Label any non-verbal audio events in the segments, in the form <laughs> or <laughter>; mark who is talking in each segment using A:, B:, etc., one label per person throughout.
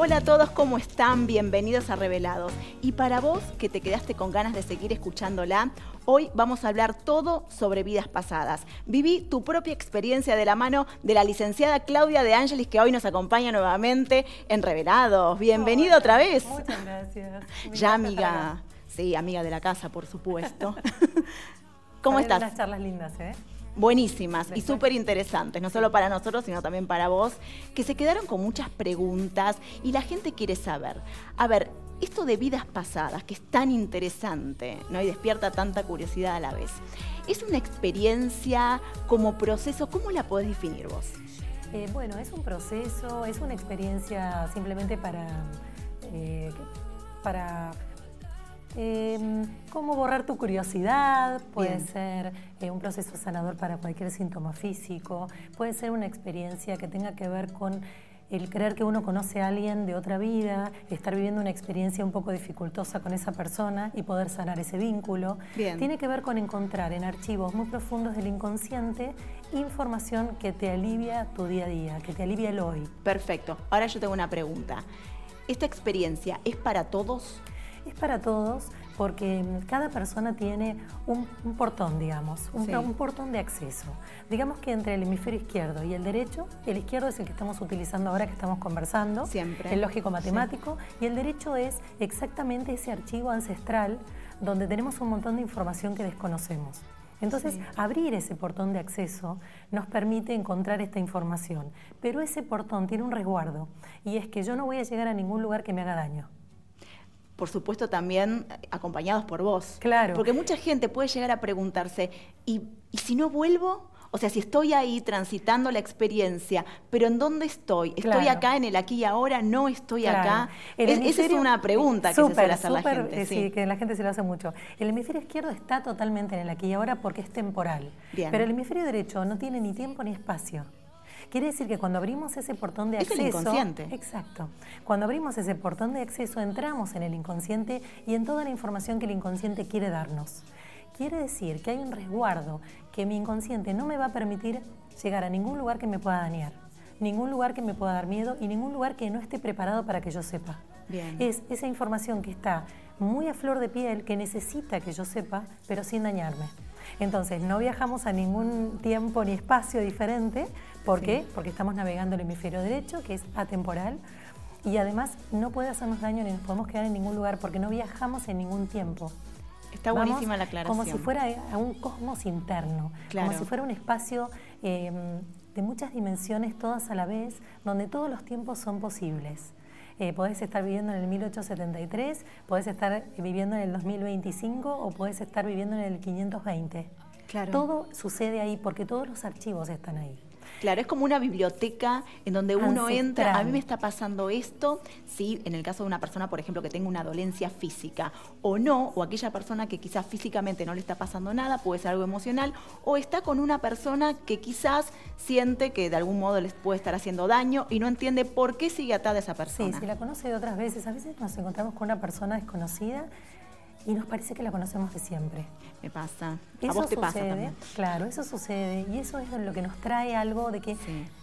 A: Hola a todos, ¿cómo están? Bienvenidos a Revelados. Y para vos que te quedaste con ganas de seguir escuchándola, hoy vamos a hablar todo sobre vidas pasadas. Viví tu propia experiencia de la mano de la licenciada Claudia de Ángelis, que hoy nos acompaña nuevamente en Revelados. Bienvenida otra vez.
B: Muchas gracias. <laughs>
A: ya, amiga. Sí, amiga de la casa, por supuesto. <laughs> ¿Cómo estás?
B: Unas charlas lindas, ¿eh?
A: Buenísimas y súper interesantes, no solo para nosotros, sino también para vos, que se quedaron con muchas preguntas y la gente quiere saber. A ver, esto de vidas pasadas, que es tan interesante ¿no? y despierta tanta curiosidad a la vez, ¿es una experiencia como proceso? ¿Cómo la podés definir vos?
B: Eh, bueno, es un proceso, es una experiencia simplemente para, eh, para Em, cómo borrar tu curiosidad, puede ser eh, un proceso sanador para cualquier síntoma físico, puede ser una experiencia que tenga que ver con el creer que uno conoce a alguien de otra vida, estar viviendo una experiencia un poco dificultosa con esa persona y poder sanar ese vínculo. Tiene que ver con encontrar en archivos muy profundos del inconsciente información que te alivia tu día a día, que te alivia el hoy.
A: Perfecto. Ahora yo tengo una pregunta. ¿Esta experiencia es para todos?
B: Es para todos porque cada persona tiene un, portón, digamos, un, portón de acceso. Digamos que entre el hemisferio izquierdo y el derecho, el izquierdo es el que estamos utilizando ahora que estamos conversando,
A: Siempre.
B: el lógico matemático, y el derecho es exactamente ese archivo ancestral donde tenemos un montón de información que desconocemos. Entonces, abrir ese portón de acceso nos permite encontrar esta información, pero ese portón tiene un resguardo y es que yo no voy a llegar a ningún lugar que me haga daño
A: por supuesto también acompañados por vos.
B: Claro.
A: Porque mucha gente puede llegar a preguntarse, ¿y, si no vuelvo? O sea, si estoy ahí transitando la experiencia, pero ¿en dónde estoy? ¿Estoy acá en el aquí y ahora? ¿No estoy acá? esa es una pregunta que se suele hacer la gente.
B: Eh, sí. que la gente se lo hace mucho. El hemisferio izquierdo está totalmente en el aquí y ahora porque es temporal. Pero el hemisferio derecho no tiene ni tiempo ni espacio. Quiere decir que cuando abrimos ese portón de acceso...
A: Es el inconsciente.
B: Exacto. Cuando abrimos ese portón de acceso entramos en el inconsciente y en toda la información que el inconsciente quiere darnos. Quiere decir que hay un resguardo que mi inconsciente no me va a permitir llegar a ningún lugar que me pueda dañar, ningún lugar que me pueda dar miedo y ningún lugar que no esté preparado para que yo sepa.
A: Bien.
B: Es esa información que está muy a flor de piel, que necesita que yo sepa, pero sin dañarme. Entonces, no viajamos a ningún tiempo ni espacio diferente. ¿Por qué? Porque estamos navegando el hemisferio derecho, que es atemporal, y además no puede hacernos daño ni nos podemos quedar en ningún lugar porque no viajamos en ningún tiempo.
A: Está buenísima la aclaración.
B: Como si fuera a un cosmos interno, como si fuera un espacio eh, de muchas dimensiones todas a la vez, donde todos los tiempos son posibles. Eh, podés estar viviendo en el 1873, podés estar viviendo en el 2025 o podés estar viviendo en el 520.
A: Claro.
B: Todo sucede ahí porque todos los archivos están ahí.
A: Claro, es como una biblioteca en donde uno entra, a mí me está pasando esto, sí, en el caso de una persona, por ejemplo, que tenga una dolencia física, o no, o aquella persona que quizás físicamente no le está pasando nada, puede ser algo emocional, o está con una persona que quizás siente que de algún modo les puede estar haciendo daño y no entiende por qué sigue atada esa persona.
B: Sí, si la conoce de otras veces, a veces nos encontramos con una persona desconocida y nos parece que la conocemos de siempre.
A: Me pasa.
B: Eso
A: a vos te
B: sucede,
A: pasa también.
B: Claro, eso sucede y eso es lo que nos trae algo de que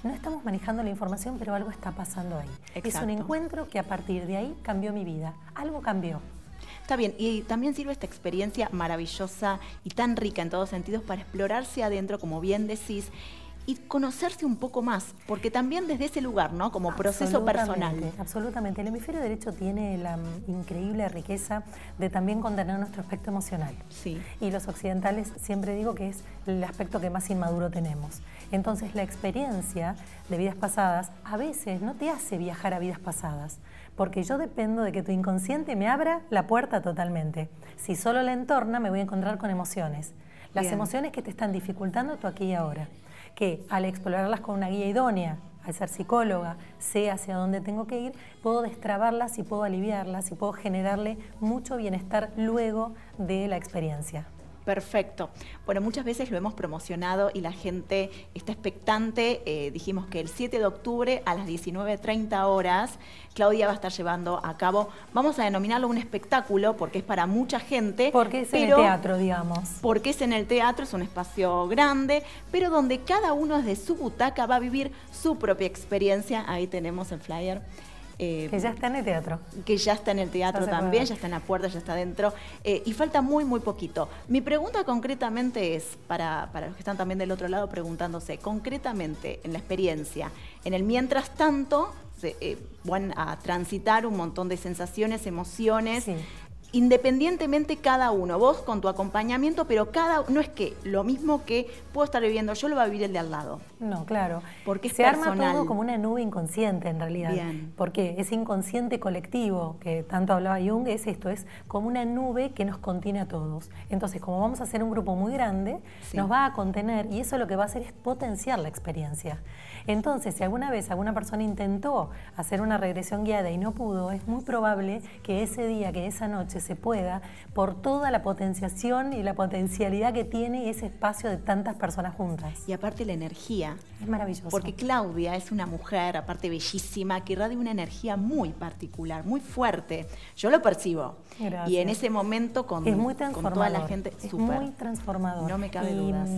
B: no estamos manejando la información, pero algo está pasando ahí. Es un encuentro que a partir de ahí cambió mi vida. Algo cambió.
A: Está bien, y también sirve esta experiencia maravillosa y tan rica en todos sentidos para explorarse adentro, como bien decís, y conocerse un poco más, porque también desde ese lugar, ¿no? Como proceso personal.
B: Absolutamente. El hemisferio derecho tiene la increíble riqueza de también contener nuestro aspecto emocional.
A: Sí.
B: Y los occidentales siempre digo que es el aspecto que más inmaduro tenemos. Entonces la experiencia de vidas pasadas a veces no te hace viajar a vidas pasadas, porque yo dependo de que tu inconsciente me abra la puerta totalmente. Si solo la entorna me voy a encontrar con emociones. Las emociones que te están dificultando tu aquí y ahora que al explorarlas con una guía idónea, al ser psicóloga, sé hacia dónde tengo que ir, puedo destrabarlas y puedo aliviarlas y puedo generarle mucho bienestar luego de la experiencia.
A: Perfecto. Bueno, muchas veces lo hemos promocionado y la gente está expectante. Eh, dijimos que el 7 de octubre a las 19.30 horas Claudia va a estar llevando a cabo, vamos a denominarlo un espectáculo porque es para mucha gente.
B: Porque es en el teatro, digamos.
A: Porque es en el teatro, es un espacio grande, pero donde cada uno desde su butaca va a vivir su propia experiencia. Ahí tenemos el flyer
B: Eh, que ya está en el teatro.
A: Que ya está en el teatro también, ya está en la puerta, ya está dentro. Eh, y falta muy, muy poquito. Mi pregunta concretamente es, para, para los que están también del otro lado preguntándose, concretamente en la experiencia, en el mientras tanto, eh, van a transitar un montón de sensaciones, emociones independientemente cada uno, vos con tu acompañamiento, pero cada no es que lo mismo que puedo estar viviendo yo lo va a vivir el de al lado.
B: No, claro. Porque se arma todo como una nube inconsciente en realidad. Bien. Porque ese inconsciente colectivo que tanto hablaba Jung es esto, es como una nube que nos contiene a todos. Entonces, como vamos a ser un grupo muy grande, nos va a contener y eso lo que va a hacer es potenciar la experiencia. Entonces, si alguna vez alguna persona intentó hacer una regresión guiada y no pudo, es muy probable que ese día, que esa noche se pueda, por toda la potenciación y la potencialidad que tiene ese espacio de tantas personas juntas.
A: Y aparte la energía.
B: Es maravilloso.
A: Porque Claudia es una mujer, aparte bellísima, que irradia una energía muy particular, muy fuerte. Yo lo percibo. Y en ese momento con, con toda la gente,
B: es muy transformador.
A: No me cabe dudas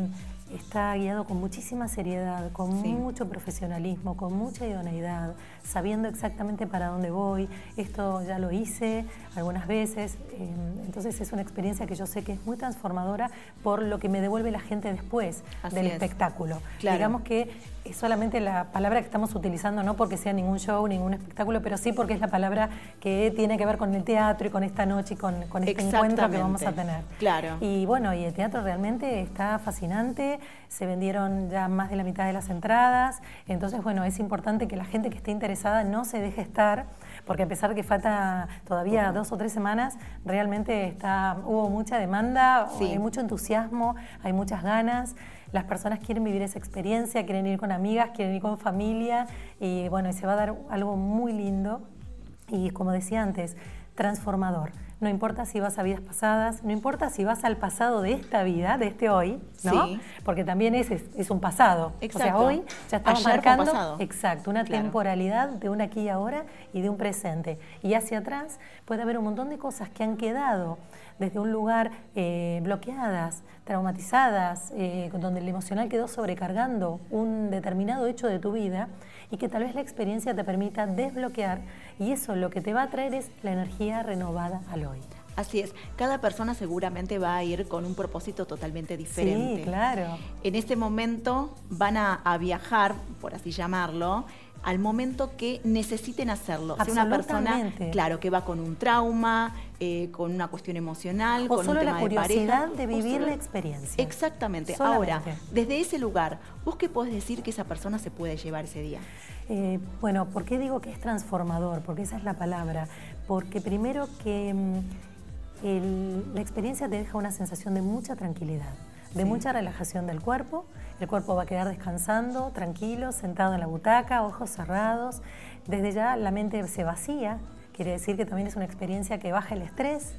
B: está guiado con muchísima seriedad, con mucho profesionalismo, con mucha idoneidad, sabiendo exactamente para dónde voy. Esto ya lo hice algunas veces, eh, entonces es una experiencia que yo sé que es muy transformadora por lo que me devuelve la gente después del espectáculo. Digamos que es solamente la palabra que estamos utilizando, no porque sea ningún show, ningún espectáculo, pero sí porque es la palabra que tiene que ver con el teatro y con esta noche y con, este encuentro que vamos a tener.
A: Claro.
B: Y bueno, y el teatro realmente está fascinante, se vendieron ya más de la mitad de las entradas, entonces bueno, es importante que la gente que esté interesada no se deje estar, porque a pesar de que falta todavía dos o tres semanas, realmente está, hubo mucha demanda, hay mucho entusiasmo, hay muchas ganas. Las personas quieren vivir esa experiencia, quieren ir con amigas, quieren ir con familia y bueno, y se va a dar algo muy lindo y como decía antes, transformador. No importa si vas a vidas pasadas, no importa si vas al pasado de esta vida, de este hoy, ¿no? Porque también es, es, un pasado.
A: Exacto.
B: O sea, hoy ya estamos marcando exacto, una temporalidad de un aquí y ahora y de un presente. Y hacia atrás puede haber un montón de cosas que han quedado desde un lugar eh, bloqueadas, traumatizadas, eh, donde el emocional quedó sobrecargando un determinado hecho de tu vida y que tal vez la experiencia te permita desbloquear y eso lo que te va a traer es la energía renovada al hoy.
A: Así es, cada persona seguramente va a ir con un propósito totalmente diferente.
B: Sí, claro.
A: En este momento van a, a viajar, por así llamarlo, al momento que necesiten hacerlo.
B: Sea una persona,
A: claro, que va con un trauma, eh, con una cuestión emocional,
B: o
A: con
B: solo
A: un tema
B: la curiosidad
A: de,
B: vivir la experiencia.
A: Exactamente. Ahora, desde ese lugar, ¿vos qué podés decir que esa persona se puede llevar ese día?
B: Eh, bueno, ¿por qué digo que es transformador? Porque esa es la palabra. Porque primero que mm, la experiencia te deja una sensación de mucha tranquilidad, de mucha relajación del cuerpo el cuerpo va a quedar descansando, tranquilo, sentado en la butaca, ojos cerrados. Desde ya la mente se vacía, quiere decir que también es una experiencia que baja el estrés.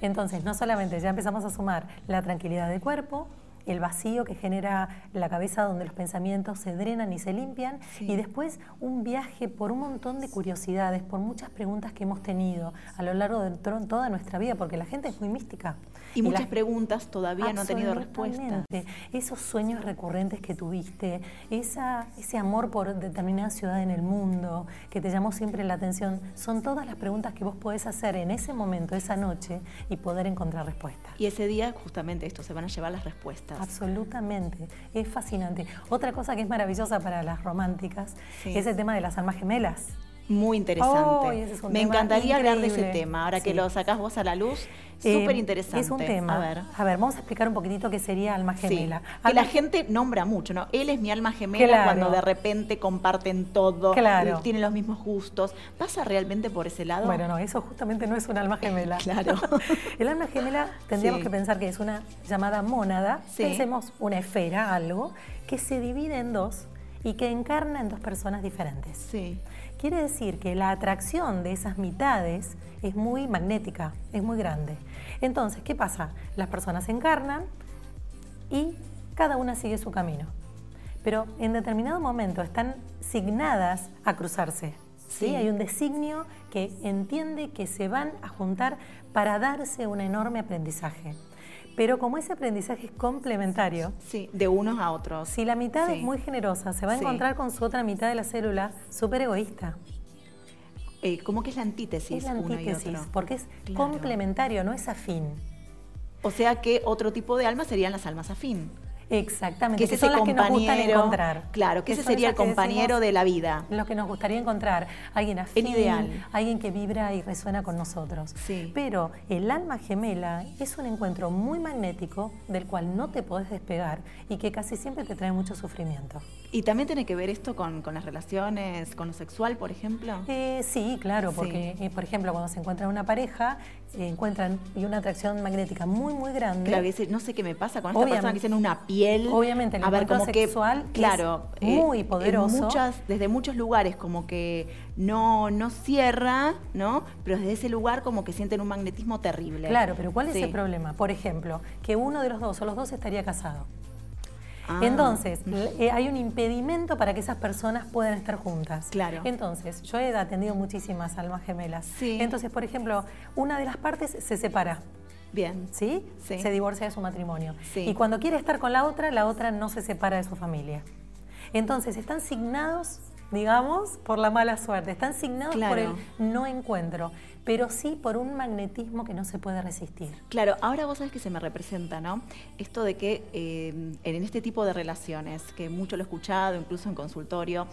B: Entonces, no solamente ya empezamos a sumar la tranquilidad del cuerpo, el vacío que genera la cabeza donde los pensamientos se drenan y se limpian y después un viaje por un montón de curiosidades, por muchas preguntas que hemos tenido a lo largo de toda nuestra vida, porque la gente es muy mística.
A: Y, muchas preguntas todavía no han tenido respuesta.
B: Esos sueños recurrentes que tuviste, esa, ese amor por determinada ciudad en el mundo que te llamó siempre la atención, son todas las preguntas que vos podés hacer en ese momento, esa noche, y poder encontrar respuestas.
A: Y ese día justamente esto, se van a llevar las respuestas.
B: Absolutamente, es fascinante. Otra cosa que es maravillosa para las románticas es el tema de las almas gemelas.
A: Muy interesante. Me encantaría hablar de ese tema, ahora que lo sacás vos a la luz. Eh, Súper interesante.
B: Es un tema. A ver. a ver. vamos a explicar un poquitito qué sería alma gemela.
A: Que la gente nombra mucho, ¿no? Él es mi alma gemela cuando de repente comparten todo, claro. tienen los mismos gustos. ¿Pasa realmente por ese lado?
B: Bueno, no, eso justamente no es un alma gemela. <laughs>
A: claro. <laughs>
B: El alma gemela tendríamos que pensar que es una llamada mónada. Pensemos una esfera, algo, que se divide en dos y que encarna en dos personas diferentes.
A: Sí.
B: Quiere decir que la atracción de esas mitades es muy magnética, es muy grande. Entonces, ¿qué pasa? Las personas se encarnan y cada una sigue su camino. Pero en determinado momento están signadas a cruzarse. ¿sí? Hay un designio que entiende que se van a juntar para darse un enorme aprendizaje. Pero como ese aprendizaje es complementario.
A: Sí, de unos a otros.
B: Si la mitad es muy generosa, se va a encontrar con su otra mitad de la célula súper egoísta.
A: eh, como que es la antítesis.
B: Es la antítesis,
A: uno y otro.
B: porque es complementario, no es afín.
A: O sea que otro tipo de almas serían las almas afín.
B: Exactamente, que, son las que nos gustan encontrar.
A: Claro, que, ese sería el compañero de la vida.
B: Lo que nos gustaría encontrar, alguien afín, ideal. alguien que vibra y resuena con nosotros.
A: Sí.
B: Pero el alma gemela es un encuentro muy magnético del cual no te podés despegar y que casi siempre te trae mucho sufrimiento.
A: ¿Y también tiene que ver esto con, las relaciones, con lo sexual, por ejemplo?
B: Eh, sí, claro, porque, eh, por ejemplo, cuando se encuentra una pareja, se encuentran y una atracción magnética muy, muy grande.
A: Claro, no sé qué me pasa con esta persona que tiene una piel.
B: Obviamente, el a ver, como sexual
A: que, claro,
B: es muy eh, poderoso.
A: Muchas, desde muchos lugares, como que no, no cierra, ¿no? Pero desde ese lugar, como que sienten un magnetismo terrible.
B: Claro, pero ¿cuál es el problema? Por ejemplo, que uno de los dos o los dos estaría casado. Ah. Entonces, eh, hay un impedimento para que esas personas puedan estar juntas.
A: Claro.
B: Entonces, yo he atendido muchísimas almas gemelas.
A: Sí.
B: Entonces, por ejemplo, una de las partes se separa.
A: Bien.
B: ¿Sí? ¿Sí? Se divorcia de su matrimonio.
A: Sí.
B: Y cuando quiere estar con la otra, la otra no se separa de su familia. Entonces, están signados digamos, por la mala suerte. Están signados por el no encuentro, pero sí por un magnetismo que no se puede resistir.
A: Claro, ahora vos sabés que se me representa, ¿no? Esto de que eh, en este tipo de relaciones, que mucho lo he escuchado, incluso en consultorio,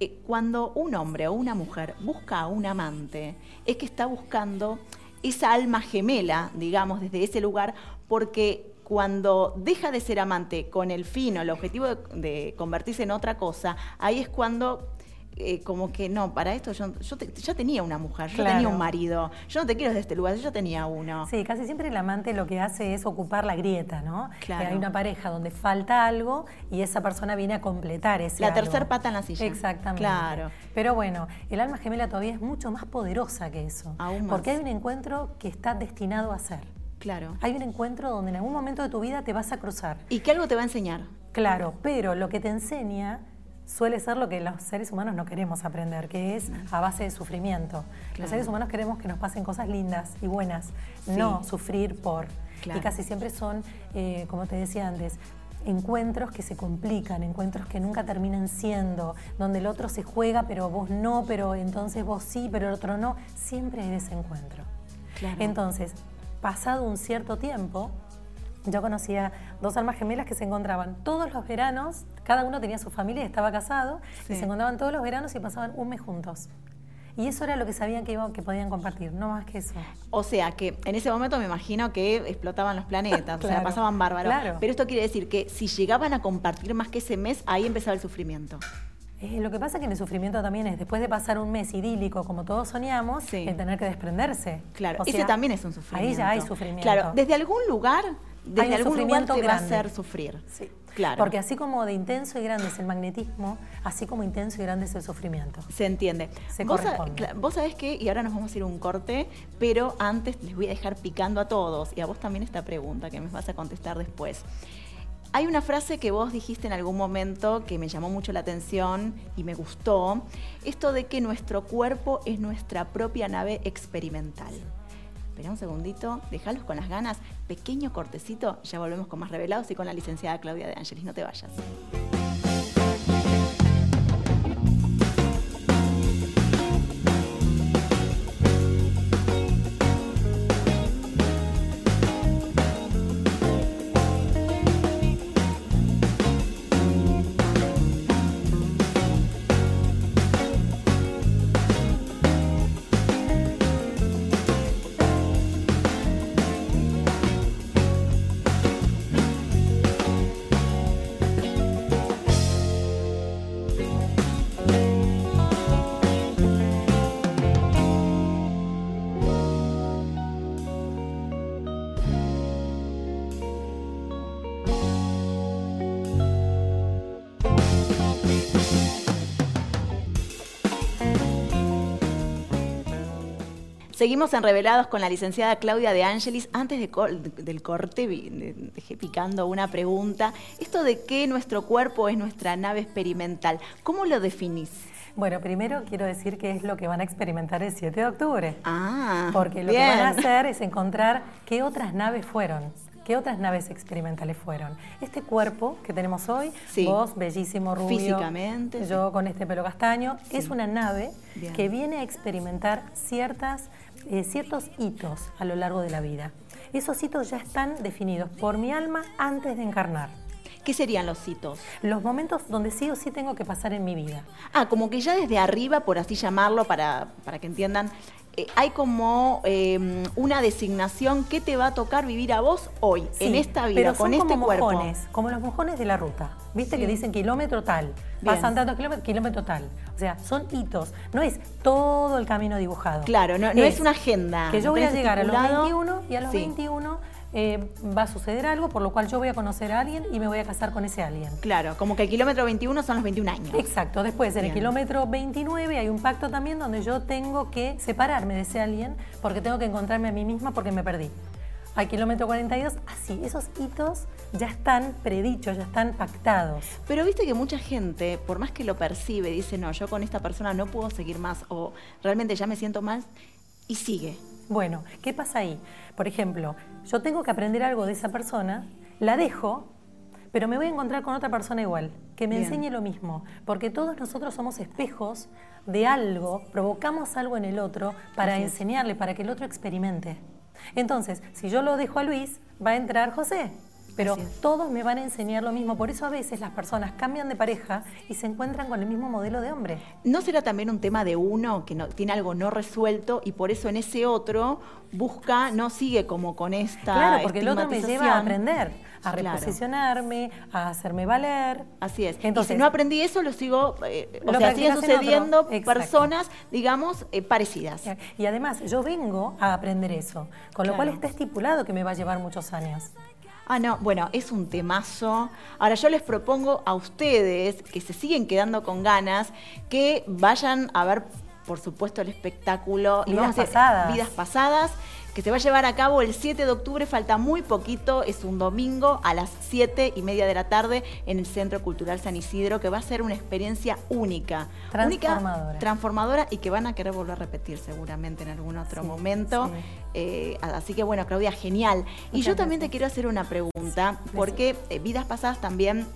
A: eh, cuando un hombre o una mujer busca a un amante, es que está buscando esa alma gemela, digamos, desde ese lugar, porque cuando deja de ser amante con el fin o el objetivo de, convertirse en otra cosa, ahí es cuando eh, como que no, para esto yo, ya tenía una mujer, yo tenía un marido, yo no te quiero desde este lugar, yo ya tenía uno.
B: Sí, casi siempre el amante lo que hace es ocupar la grieta, ¿no?
A: Claro.
B: Que hay una pareja donde falta algo y esa persona viene a completar ese
A: La tercera pata en la silla.
B: Exactamente.
A: Claro.
B: Pero bueno, el alma gemela todavía es mucho más poderosa que eso.
A: Aún más.
B: Porque hay un encuentro que está destinado a ser.
A: Claro.
B: Hay un encuentro donde en algún momento de tu vida te vas a cruzar.
A: Y que algo te va a enseñar.
B: Claro, pero lo que te enseña suele ser lo que los seres humanos no queremos aprender, que es a base de sufrimiento. Los seres humanos queremos que nos pasen cosas lindas y buenas, no sufrir por. Y casi siempre son, eh, como te decía antes, encuentros que se complican, encuentros que nunca terminan siendo, donde el otro se juega, pero vos no, pero entonces vos sí, pero el otro no. Siempre hay desencuentro. Entonces, pasado un cierto tiempo, yo conocía dos almas gemelas que se encontraban todos los veranos, cada uno tenía su familia y estaba casado, y se encontraban todos los veranos y pasaban un mes juntos. Y eso era lo que sabían que, iban, que podían compartir, no más que eso.
A: O sea, que en ese momento me imagino que explotaban los planetas, o sea, pasaban bárbaros. Pero esto quiere decir que si llegaban a compartir más que ese mes, ahí empezaba el sufrimiento.
B: Eh, lo que pasa es que en el sufrimiento también es, después de pasar un mes idílico como todos soñamos, el tener que desprenderse.
A: Claro, ese también es un sufrimiento.
B: Ahí ya hay sufrimiento.
A: Claro, desde algún lugar desde algún lugar te va a hacer sufrir.
B: Sí.
A: Claro.
B: Porque así como de intenso y grande es el magnetismo, así como intenso y grande es el sufrimiento.
A: Se entiende.
B: Se
A: vos,
B: corresponde.
A: vos sabés que, y ahora nos vamos a ir a un corte, pero antes les voy a dejar picando a todos, y a vos también esta pregunta que me vas a contestar después. Hay una frase que vos dijiste en algún momento que me llamó mucho la atención y me gustó, esto de que nuestro cuerpo es nuestra propia nave experimental. Espera un segundito, déjalos con las ganas. Pequeño cortecito, ya volvemos con más revelados y con la licenciada Claudia de Ángeles. No te vayas. Seguimos en Revelados con la licenciada Claudia de Angelis. Antes del corte dejé picando una pregunta. Esto de que nuestro cuerpo es nuestra nave experimental, ¿cómo lo definís?
B: Bueno, primero quiero decir que es lo que van a experimentar el 7 de octubre.
A: Ah,
B: Porque lo que van a hacer es encontrar qué otras naves fueron. ¿Qué otras naves experimentales fueron? Este cuerpo que tenemos hoy, vos, bellísimo, rubio.
A: Físicamente.
B: Yo con este pelo castaño. Es una nave que viene a experimentar ciertas, eh, ciertos hitos a lo largo de la vida. Esos hitos ya están definidos por mi alma antes de encarnar.
A: ¿Qué serían los hitos?
B: Los momentos donde sí o sí tengo que pasar en mi vida.
A: Ah, como que ya desde arriba, por así llamarlo, para, para que entiendan, eh, hay como em, una designación que te va a tocar vivir a vos hoy, en esta vida, con este como cuerpo.
B: Mojones, como los mojones de la ruta. ¿Viste que dicen kilómetro tal? Pasan tantos kilómetros, kilómetro tal. O sea, son hitos. No es todo el camino dibujado.
A: Claro, no es, una agenda.
B: Que yo voy a llegar a los 21 y a los 21 eh, va a suceder algo, por lo cual yo voy a conocer a alguien y me voy a casar con ese alguien.
A: Claro, como que el kilómetro 21 son los 21 años.
B: Exacto, después en el kilómetro 29 hay un pacto también donde yo tengo que separarme de ese alguien porque tengo que encontrarme a mí misma porque me perdí. Al kilómetro 42, así, esos hitos ya están predichos, ya están pactados.
A: Pero viste que mucha gente, por más que lo percibe, dice, no, yo con esta persona no puedo seguir más o realmente ya me siento mal y sigue.
B: Bueno, ¿qué pasa ahí? Por ejemplo, yo tengo que aprender algo de esa persona, la dejo, pero me voy a encontrar con otra persona igual, que me enseñe lo mismo, porque todos nosotros somos espejos de algo, provocamos algo en el otro para enseñarle, para que el otro experimente. Entonces, si yo lo dejo a Luis, va a entrar José pero todos me van a enseñar lo mismo. Por eso a veces las personas cambian de pareja y se encuentran con el mismo modelo de hombre.
A: ¿No será también un tema de uno que no, tiene algo no resuelto y por eso en ese otro busca, no sigue como con esta
B: Claro, porque el otro me lleva a aprender, a reposicionarme, a hacerme valer.
A: Así es. Entonces, si no aprendí eso, lo sigo, eh, o sea, siguen sucediendo personas, digamos, eh, parecidas.
B: Y además, yo vengo a aprender eso, con lo cual está estipulado que me va a llevar muchos años.
A: Ah, no, bueno, es un temazo. Ahora yo les propongo a ustedes que se siguen quedando con ganas que vayan a ver, por supuesto, el espectáculo.
B: Vidas pasadas.
A: Vidas pasadas que se va a llevar a cabo el 7 de octubre, falta muy poquito, es un domingo a las 7 y media de la tarde en el Centro Cultural San Isidro, que va a ser una experiencia única.
B: Transformadora.
A: transformadora y que van a querer volver a repetir seguramente en algún otro momento. Eh, así que bueno, Claudia, genial. y yo también te quiero hacer una pregunta, porque eh, Vidas Pasadas también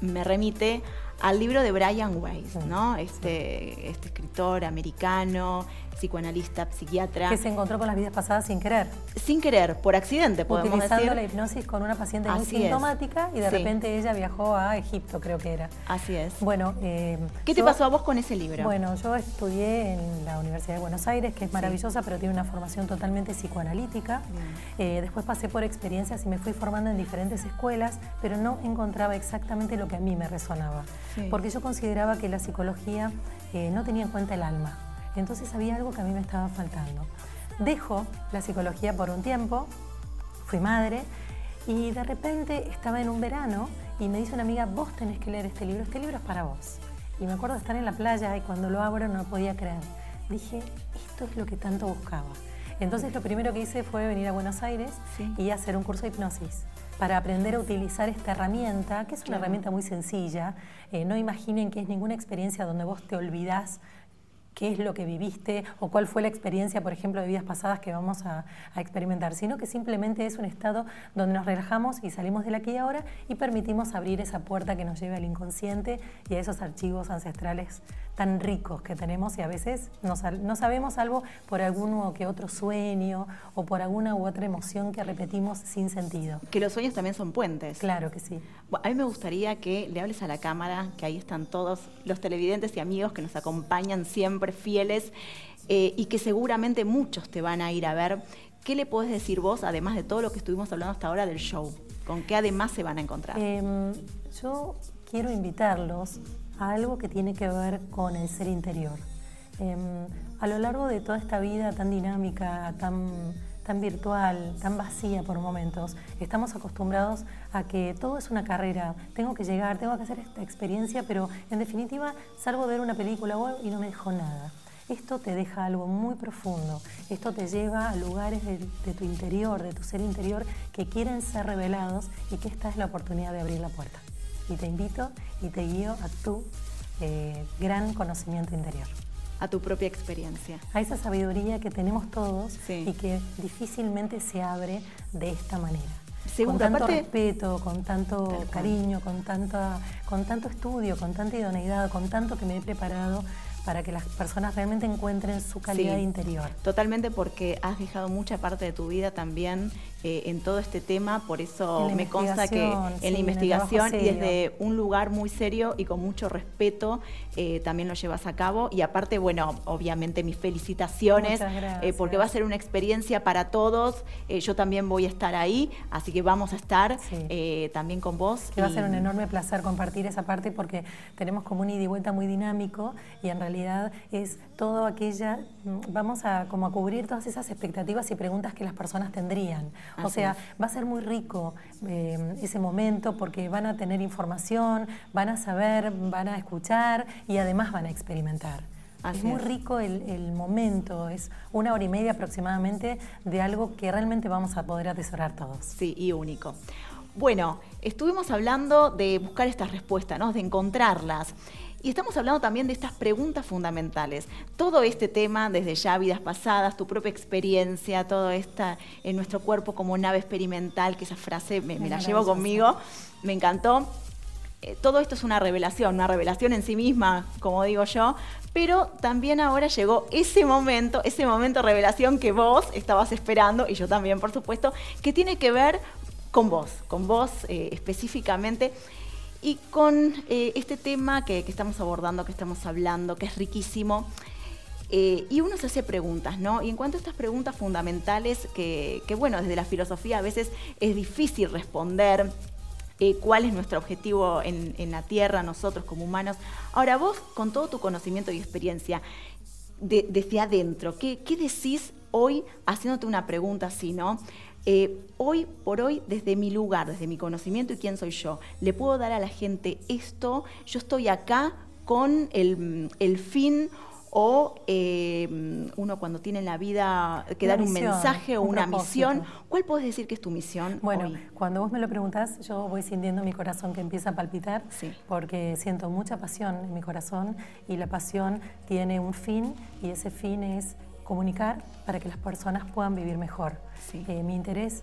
A: me remite al libro de Brian Weiss, ¿no? Este, este escritor americano, psicoanalista, psiquiatra.
B: Que se encontró con las vidas pasadas sin querer.
A: Sin querer, por accidente, podemos
B: Utilizando la hipnosis con una paciente muy sintomática y de repente ella viajó a Egipto, creo que era.
A: Así es.
B: Bueno, eh,
A: ¿qué te pasó a vos con ese libro?
B: Bueno, yo estudié en la Universidad de Buenos Aires, que es maravillosa, pero tiene una formación totalmente psicoanalítica. Eh, después pasé por experiencias y me fui formando en diferentes escuelas, pero no encontraba exactamente lo que a mí me resonaba. Porque yo consideraba que la psicología eh, no tenía en cuenta el alma. Entonces había algo que a mí me estaba faltando. Dejo la psicología por un tiempo, fui madre y de repente estaba en un verano y me dice una amiga, vos tenés que leer este libro, este libro es para vos. Y me acuerdo de estar en la playa y cuando lo abro no podía creer. Dije, esto es lo que tanto buscaba. Entonces lo primero que hice fue venir a Buenos Aires y hacer un curso de hipnosis para aprender a utilizar esta herramienta, que es una herramienta muy sencilla. Eh, no imaginen que es ninguna experiencia donde vos te olvidás qué es lo que viviste o cuál fue la experiencia, por ejemplo, de vidas pasadas que vamos a, experimentar, sino que simplemente es un estado donde nos relajamos y salimos del aquí y ahora y permitimos abrir esa puerta que nos lleve al inconsciente y a esos archivos ancestrales tan ricos que tenemos y a veces no, no sabemos algo por alguno que otro sueño o por alguna u otra emoción que repetimos sin sentido.
A: Que los sueños también son puentes.
B: Claro que sí.
A: a mí me gustaría que le hables a la cámara, que ahí están todos los televidentes y amigos que nos acompañan siempre fieles eh, y que seguramente muchos te van a ir a ver. ¿Qué le puedes decir vos, además de todo lo que estuvimos hablando hasta ahora del show? ¿Con qué además se van a encontrar?
B: Em, yo quiero invitarlos algo que tiene que ver con el ser interior. Em, a lo largo de toda esta vida tan dinámica, tan, tan virtual, tan vacía por momentos, estamos acostumbrados a que todo es una carrera. Tengo que llegar, tengo que hacer esta experiencia, pero en definitiva salgo a ver una película y no me dejo nada. Esto te deja algo muy profundo, esto te lleva a lugares de, tu interior, de tu ser interior, que quieren ser revelados y que esta es la oportunidad de abrir la puerta. Y te invito y te guío a tu eh, gran conocimiento interior
A: a tu propia experiencia.
B: A esa sabiduría que tenemos todos y que difícilmente se abre de esta manera. con tanto respeto, con tanto cariño, con, tanta, con tanto estudio, con tanta idoneidad, con tanto que me he preparado para que las personas realmente encuentren su calidad interior.
A: Totalmente porque has dejado mucha parte de tu vida también eh, en todo este tema, por eso me consta que en la investigación y desde un lugar muy serio y con mucho respeto eh, también lo llevas a cabo. Y aparte, bueno, obviamente mis felicitaciones, eh, porque va a ser una experiencia para todos. yo también voy a estar ahí, así que vamos a estar también con vos.
B: Que va a ser un enorme placer compartir esa parte porque tenemos como un ida y vuelta muy dinámico y en realidad es todo aquella, mm, vamos a como a cubrir todas esas expectativas y preguntas que las personas tendrían o sea, va a ser muy rico eh, ese momento porque van a tener información, van a saber, van a escuchar y además van a experimentar. es muy rico el, momento, es una hora y media aproximadamente de algo que realmente vamos a poder atesorar todos.
A: Sí, y único. Bueno, estuvimos hablando de buscar estas respuestas, ¿no? de encontrarlas. Y estamos hablando también de estas preguntas fundamentales. Todo este tema, desde ya vidas pasadas, tu propia experiencia, todo esto en nuestro cuerpo como nave experimental, que esa frase me, la llevo conmigo, me encantó. Eh, todo esto es una revelación, una revelación en sí misma, como digo yo, pero también ahora llegó ese momento, ese momento revelación que vos estabas esperando, y yo también, por supuesto, que tiene que ver con vos, con vos eh, específicamente. Y con eh, este tema que, estamos abordando, que estamos hablando, que es riquísimo, eh, y uno se hace preguntas, ¿no? Y en cuanto a estas preguntas fundamentales, que, bueno, desde la filosofía a veces es difícil responder, eh, cuál es nuestro objetivo en, la Tierra, nosotros como humanos. Ahora vos, con todo tu conocimiento y experiencia, desde adentro, ¿qué, ¿qué, decís hoy haciéndote una pregunta así, ¿no? Eh, hoy por hoy, desde mi lugar, desde mi conocimiento y quién soy yo, le puedo dar a la gente esto, yo estoy acá con el, fin o eh, uno cuando tiene en la vida que dar un mensaje o una misión. ¿Cuál puedes decir que es tu misión?
B: Bueno, cuando vos me lo preguntás, yo voy sintiendo mi corazón que empieza a palpitar, porque siento mucha pasión en mi corazón y la pasión tiene un fin y ese fin es comunicar para que las personas puedan vivir mejor. Eh, mi interés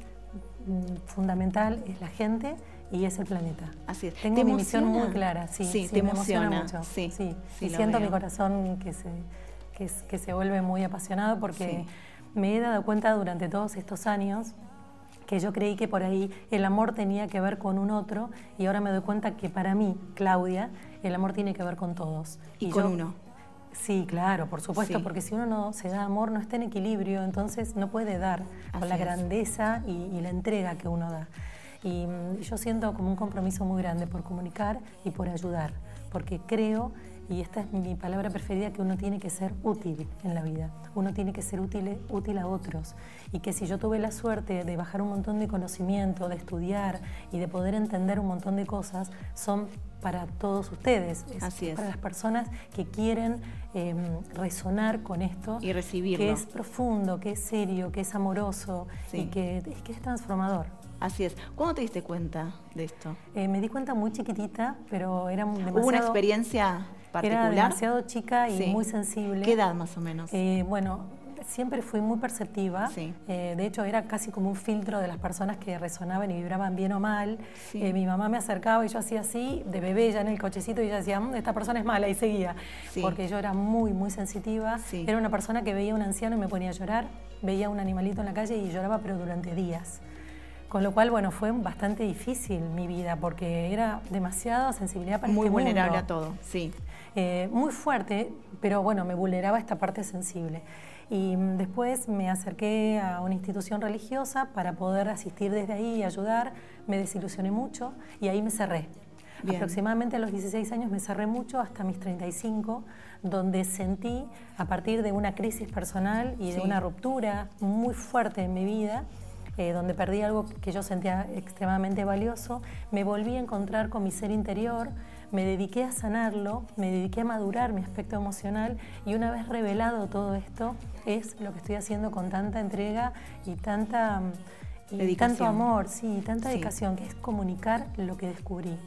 B: mm, fundamental es la gente y es el planeta.
A: Así es.
B: Tengo mi misión muy clara, sí,
A: sí, te
B: me
A: emociona,
B: mucho. Sí, y siento mi corazón que se, que, se vuelve muy apasionado porque me he dado cuenta durante todos estos años que yo creí que por ahí el amor tenía que ver con un otro y ahora me doy cuenta que para mí, Claudia, el amor tiene que ver con todos.
A: Y, con uno.
B: Sí, claro, por supuesto, porque si uno no se da amor, no está en equilibrio, entonces no puede dar con la grandeza y, la entrega que uno da. Y mm, yo siento como un compromiso muy grande por comunicar y por ayudar, porque creo, y esta es mi palabra preferida, que uno tiene que ser útil en la vida, uno tiene que ser útil, útil a otros, y que si yo tuve la suerte de bajar un montón de conocimiento, de estudiar y de poder entender un montón de cosas, son para todos ustedes,
A: Así es.
B: para las personas que quieren em, resonar con esto.
A: Y recibirlo.
B: Que es profundo, que es serio, que es amoroso y que, es transformador.
A: Así es. ¿Cuándo te diste cuenta de esto?
B: Eh, me di cuenta muy chiquitita, pero era demasiado...
A: ¿Hubo una experiencia particular?
B: Era demasiado chica y muy sensible.
A: ¿Qué edad más o menos?
B: Eh, bueno, siempre fui muy perceptiva. Eh, de hecho, era casi como un filtro de las personas que resonaban y vibraban bien o mal. Eh, mi mamá me acercaba y yo hacía así, de bebé ya en el cochecito, y ella decía, mm, esta persona es mala, y seguía. Porque yo era muy, muy sensitiva. Era una persona que veía a un anciano y me ponía a llorar, veía a un animalito en la calle y lloraba, pero durante días. Con lo cual, bueno, fue bastante difícil mi vida porque era demasiada sensibilidad para
A: Muy
B: este
A: vulnerable a todo, sí.
B: Eh, muy fuerte, pero bueno, me vulneraba esta parte sensible. Y después me acerqué a una institución religiosa para poder asistir desde ahí y ayudar. Me desilusioné mucho y ahí me cerré. Aproximadamente a los 16 años me cerré mucho hasta mis 35, donde sentí, a partir de una crisis personal y de una ruptura muy fuerte en mi vida, eh, donde perdí algo que yo sentía extremadamente valioso, me volví a encontrar con mi ser interior, me dediqué a sanarlo, me dediqué a madurar mi aspecto emocional y una vez revelado todo esto, es lo que estoy haciendo con tanta entrega y tanta y tanto amor, sí, tanta dedicación, que es comunicar lo que descubrí.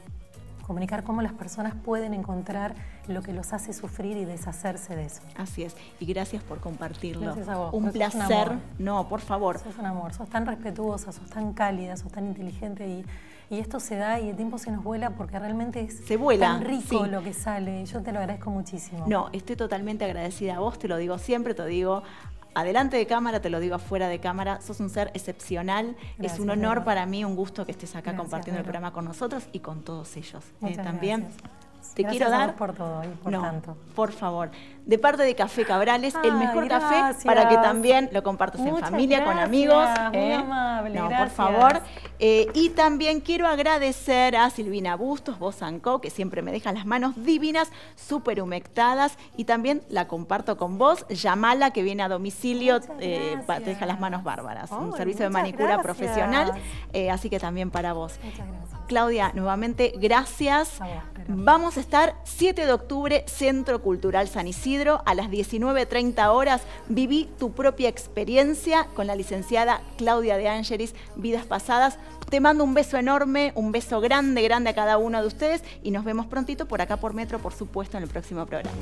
B: Comunicar cómo las personas pueden encontrar lo que los hace sufrir y deshacerse de eso.
A: Así es, y gracias por compartirlo.
B: Gracias a vos.
A: Un placer. no, por favor.
B: Sos un amor, sos tan respetuosa, sos tan cálida, sos tan inteligente y, esto se da y el tiempo se nos vuela porque realmente es
A: se vuela,
B: tan rico lo que sale. Yo te lo agradezco muchísimo.
A: No, estoy totalmente agradecida a vos, te lo digo siempre, te digo adelante de cámara, te lo digo afuera de cámara, sos un ser excepcional. es un honor para mí, un gusto que estés acá compartiendo el programa con nosotros y con todos ellos.
B: Eh,
A: también
B: te quiero dar por todo y por tanto.
A: Por favor, de parte de Café Cabrales, el mejor café para que también lo compartas en familia, con amigos.
B: Muy ¿eh? amable,
A: no, por favor. Eh, y también quiero agradecer a Silvina Bustos, Bosanco, que siempre me deja las manos divinas, súper humectadas. Y también la comparto con vos, Yamala, que viene a domicilio, eh, te deja las manos bárbaras. un servicio de manicura profesional. así que también para vos.
B: Muchas gracias.
A: Claudia, nuevamente, gracias. Vamos a estar 7 de octubre, Centro Cultural San Isidro, a las 19.30 horas. Viví tu propia experiencia con la licenciada Claudia de Angelis, Vidas Pasadas. Te mando un beso enorme, un beso grande, grande a cada uno de ustedes y nos vemos prontito por acá por Metro, por supuesto, en el próximo programa.